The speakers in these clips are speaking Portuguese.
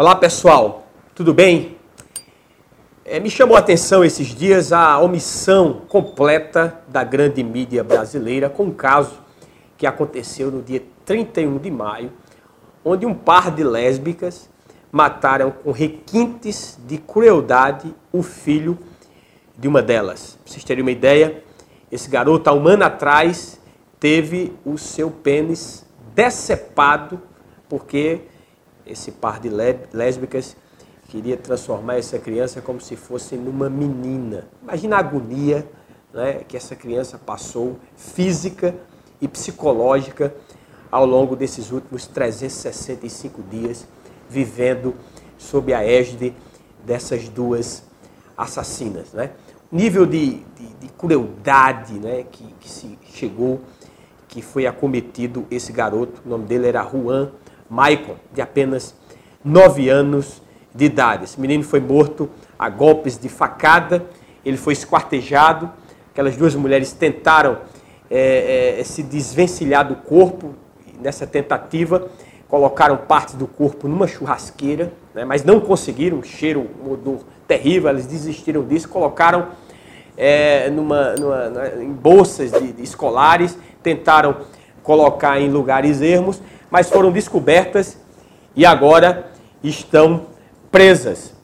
Olá pessoal, tudo bem? É, me chamou a atenção esses dias a omissão completa da grande mídia brasileira com um caso que aconteceu no dia 31 de maio, onde um par de lésbicas mataram com requintes de crueldade o filho de uma delas. Pra vocês terem uma ideia, esse garoto, há um ano atrás, teve o seu pênis decepado porque esse par de lésbicas queria transformar essa criança como se fosse numa menina. Imagina a agonia né, que essa criança passou, física e psicológica, ao longo desses últimos 365 dias, vivendo sob a égide dessas duas assassinas. Né? Nível de, de, de crueldade né, que, que se chegou, que foi acometido esse garoto, o nome dele era Juan Maicon, de apenas 9 anos de idade. Esse menino foi morto a golpes de facada, ele foi esquartejado. Aquelas duas mulheres tentaram é, é, se desvencilhar do corpo. Nessa tentativa, colocaram partes do corpo numa churrasqueira, né, mas não conseguiram. Cheiro, um odor terrível. Eles desistiram disso, colocaram é, numa, numa, em bolsas de, de escolares, tentaram colocar em lugares ermos mas foram descobertas e agora estão presas.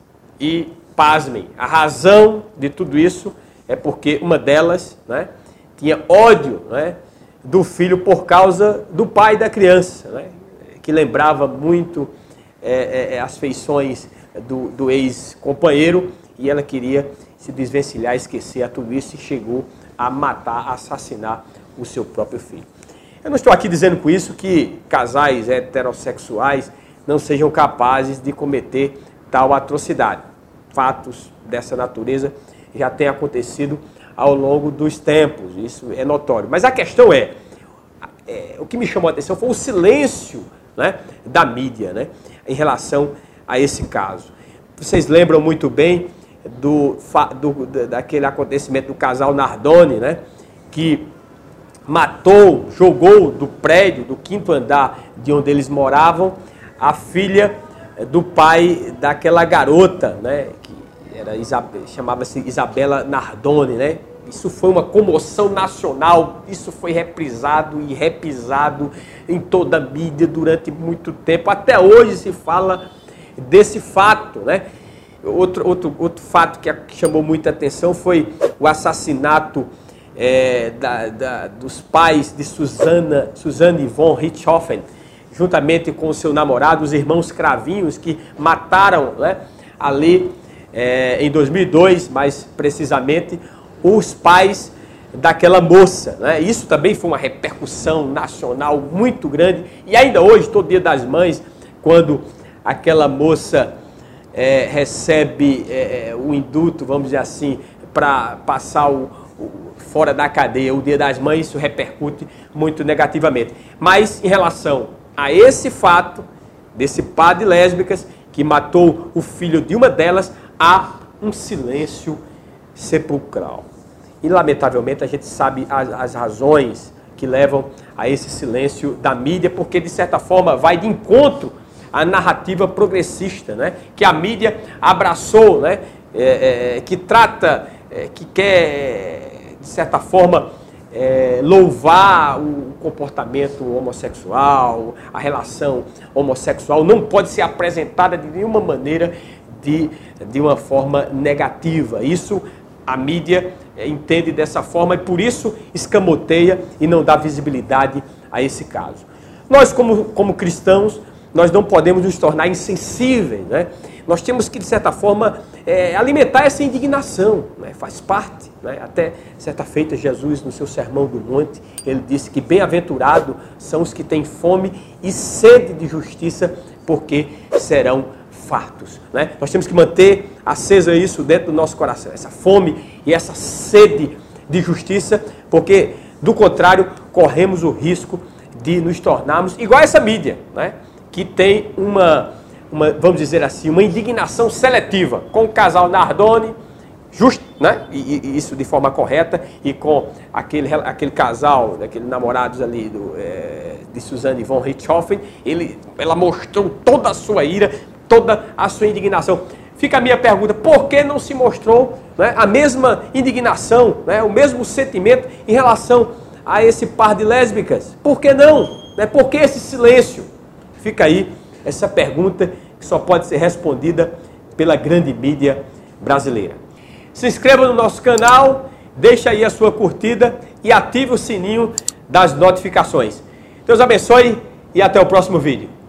E, pasmem, a razão de tudo isso é porque uma delas né, tinha ódio né, do filho por causa do pai da criança, né, que lembrava muito é, é, as feições do, do ex-companheiro e ela queria se desvencilhar, esquecer a tudo isso e chegou a matar, a assassinar o seu próprio filho. Eu não estou aqui dizendo com isso que casais heterossexuais não sejam capazes de cometer tal atrocidade. Fatos dessa natureza já têm acontecido ao longo dos tempos, isso é notório. Mas a questão é, é o que me chamou a atenção foi o silêncio né, da mídia né, em relação a esse caso. Vocês lembram muito bem do, do, daquele acontecimento do casal Nardoni, né, que matou, jogou do prédio, do quinto andar de onde eles moravam, a filha eh, do pai daquela garota, né, que era chamava-se Isabela Nardoni, né? Isso foi uma comoção nacional, isso foi reprisado e repisado em toda a mídia durante muito tempo. Até hoje se fala desse fato, né? Outro, outro, outro fato que chamou muita atenção foi o assassinato é, da, da, dos pais de Susana, Suzanne von Richthofen, juntamente com o seu namorado, os irmãos Cravinhos, que mataram né, ali é, em 2002, mais precisamente, os pais daquela moça. Né? Isso também foi uma repercussão nacional muito grande. E ainda hoje, todo dia das mães, quando aquela moça é, recebe é, o induto, vamos dizer assim, para passar o, fora da cadeia, o Dia das Mães, isso repercute muito negativamente. Mas em relação a esse fato, desse par de lésbicas que matou o filho de uma delas, há um silêncio sepulcral. E lamentavelmente a gente sabe as, as razões que levam a esse silêncio da mídia, porque de certa forma vai de encontro à narrativa progressista, né? que a mídia abraçou, né? É, é, que trata, é, que quer de certa forma, é, louvar o comportamento homossexual, a relação homossexual, não pode ser apresentada de nenhuma maneira de, de uma forma negativa. Isso a mídia é, entende dessa forma e por isso escamoteia e não dá visibilidade a esse caso. Nós, como, como cristãos, nós não podemos nos tornar insensíveis, né? Nós temos que, de certa forma, é, alimentar essa indignação, né? faz parte. Né? Até certa feita, Jesus, no seu Sermão do Monte, ele disse que bem-aventurado são os que têm fome e sede de justiça, porque serão fartos. Né? Nós temos que manter acesa isso dentro do nosso coração, essa fome e essa sede de justiça, porque, do contrário, corremos o risco de nos tornarmos igual a essa mídia, né? Que tem uma uma, vamos dizer assim, uma indignação seletiva com o casal Nardoni, justo, né? E, e, isso de forma correta, e com aquele, aquele casal, aqueles namorados ali do, é, de Suzanne von Richthofen, ele, ela mostrou toda a sua ira toda a sua indignação. Fica a minha pergunta: por que não se mostrou né, a mesma indignação, né, o mesmo sentimento em relação a esse par de lésbicas? Por que não? Né, por que esse silêncio? Fica aí essa pergunta que só pode ser respondida pela grande mídia brasileira. Se inscreva no nosso canal, deixa aí a sua curtida e ative o sininho das notificações. Deus abençoe e até o próximo vídeo.